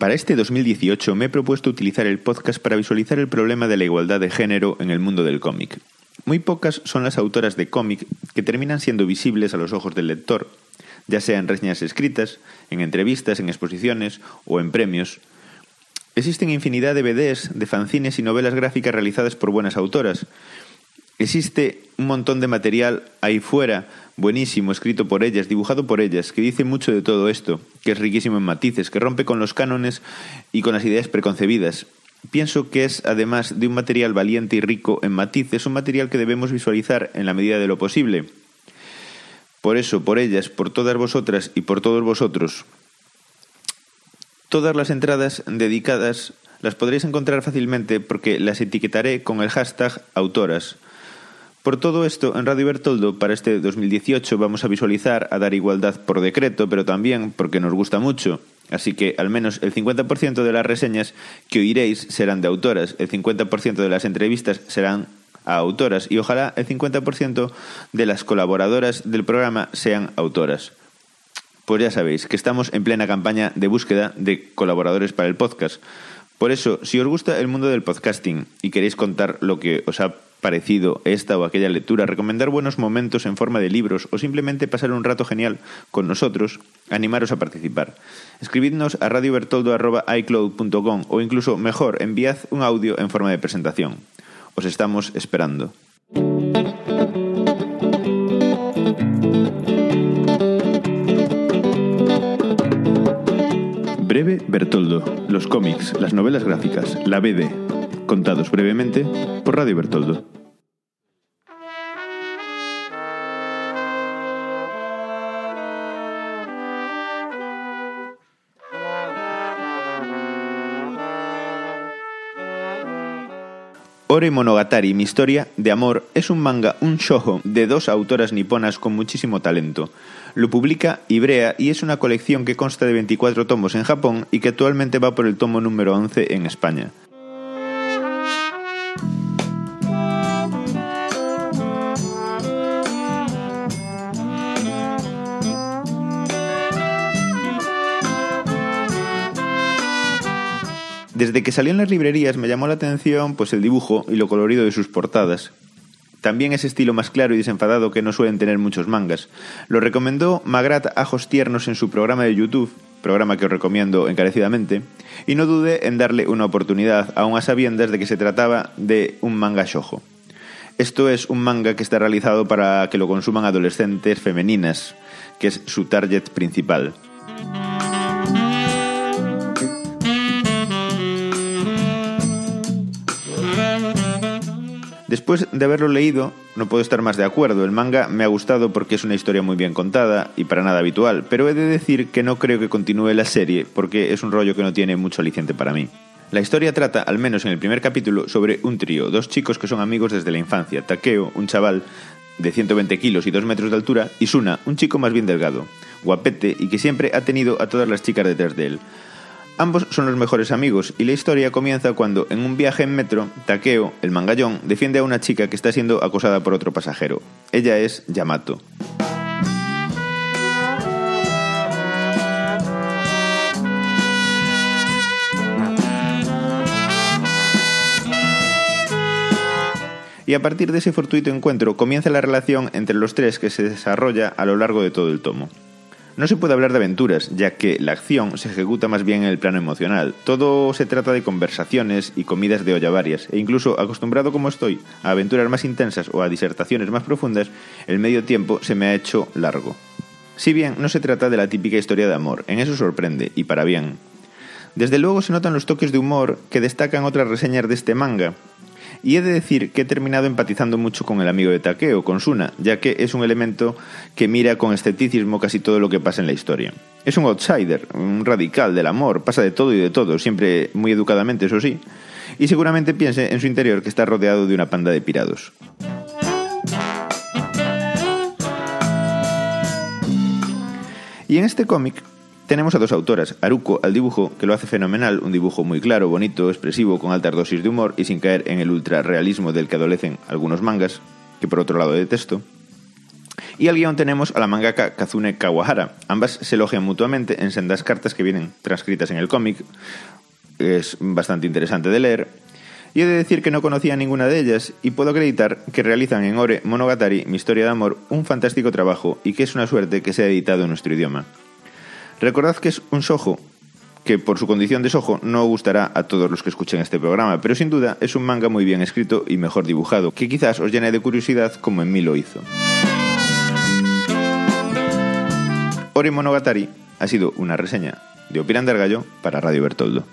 Para este 2018 me he propuesto utilizar el podcast para visualizar el problema de la igualdad de género en el mundo del cómic. Muy pocas son las autoras de cómic que terminan siendo visibles a los ojos del lector, ya sea en reseñas escritas, en entrevistas, en exposiciones o en premios. Existen infinidad de BDs, de fanzines y novelas gráficas realizadas por buenas autoras. Existe un montón de material ahí fuera buenísimo, escrito por ellas, dibujado por ellas, que dice mucho de todo esto, que es riquísimo en matices, que rompe con los cánones y con las ideas preconcebidas. Pienso que es, además de un material valiente y rico en matices, un material que debemos visualizar en la medida de lo posible. Por eso, por ellas, por todas vosotras y por todos vosotros, todas las entradas dedicadas las podréis encontrar fácilmente porque las etiquetaré con el hashtag autoras. Por todo esto, en Radio Bertoldo para este 2018 vamos a visualizar a dar igualdad por decreto, pero también porque nos gusta mucho. Así que al menos el 50% de las reseñas que oiréis serán de autoras, el 50% de las entrevistas serán a autoras y ojalá el 50% de las colaboradoras del programa sean autoras. Pues ya sabéis que estamos en plena campaña de búsqueda de colaboradores para el podcast. Por eso, si os gusta el mundo del podcasting y queréis contar lo que os ha parecido esta o aquella lectura, recomendar buenos momentos en forma de libros o simplemente pasar un rato genial con nosotros, animaros a participar. Escribidnos a radiobertoldo.icloud.com o incluso mejor, enviad un audio en forma de presentación. Os estamos esperando. Breve Bertoldo, los cómics, las novelas gráficas, la BD, contados brevemente por Radio Bertoldo. Ore Monogatari, mi historia de amor, es un manga, un shojo de dos autoras niponas con muchísimo talento. Lo publica Ibrea y es una colección que consta de 24 tomos en Japón y que actualmente va por el tomo número 11 en España. Desde que salió en las librerías me llamó la atención pues el dibujo y lo colorido de sus portadas. También ese estilo más claro y desenfadado que no suelen tener muchos mangas. Lo recomendó Magrat Ajos Tiernos en su programa de YouTube, programa que os recomiendo encarecidamente, y no dudé en darle una oportunidad, aún a sabiendas de que se trataba de un manga shojo. Esto es un manga que está realizado para que lo consuman adolescentes femeninas, que es su target principal. Después de haberlo leído, no puedo estar más de acuerdo. El manga me ha gustado porque es una historia muy bien contada y para nada habitual, pero he de decir que no creo que continúe la serie porque es un rollo que no tiene mucho aliciente para mí. La historia trata, al menos en el primer capítulo, sobre un trío, dos chicos que son amigos desde la infancia. Takeo, un chaval de 120 kilos y 2 metros de altura, y Suna, un chico más bien delgado, guapete y que siempre ha tenido a todas las chicas detrás de él. Ambos son los mejores amigos y la historia comienza cuando, en un viaje en metro, Takeo, el mangallón, defiende a una chica que está siendo acosada por otro pasajero. Ella es Yamato. Y a partir de ese fortuito encuentro comienza la relación entre los tres que se desarrolla a lo largo de todo el tomo. No se puede hablar de aventuras, ya que la acción se ejecuta más bien en el plano emocional. Todo se trata de conversaciones y comidas de olla varias, e incluso acostumbrado como estoy a aventuras más intensas o a disertaciones más profundas, el medio tiempo se me ha hecho largo. Si bien no se trata de la típica historia de amor, en eso sorprende, y para bien. Desde luego se notan los toques de humor que destacan otras reseñas de este manga, y he de decir que he terminado empatizando mucho con el amigo de Takeo, con Suna, ya que es un elemento que mira con escepticismo casi todo lo que pasa en la historia. Es un outsider, un radical del amor, pasa de todo y de todo, siempre muy educadamente, eso sí, y seguramente piense en su interior que está rodeado de una panda de pirados. Y en este cómic tenemos a dos autoras, Aruko al dibujo, que lo hace fenomenal, un dibujo muy claro, bonito, expresivo, con altas dosis de humor y sin caer en el ultra realismo del que adolecen algunos mangas, que por otro lado detesto. Y al guion tenemos a la mangaka Kazune Kawahara. Ambas se elogian mutuamente en sendas cartas que vienen transcritas en el cómic. Es bastante interesante de leer. Y he de decir que no conocía ninguna de ellas y puedo acreditar que realizan en Ore Monogatari, mi historia de amor, un fantástico trabajo y que es una suerte que sea editado en nuestro idioma. Recordad que es un sojo que por su condición de sojo no gustará a todos los que escuchen este programa, pero sin duda es un manga muy bien escrito y mejor dibujado, que quizás os llene de curiosidad como en mí lo hizo. Ori Monogatari ha sido una reseña de Opirander Gallo para Radio Bertoldo.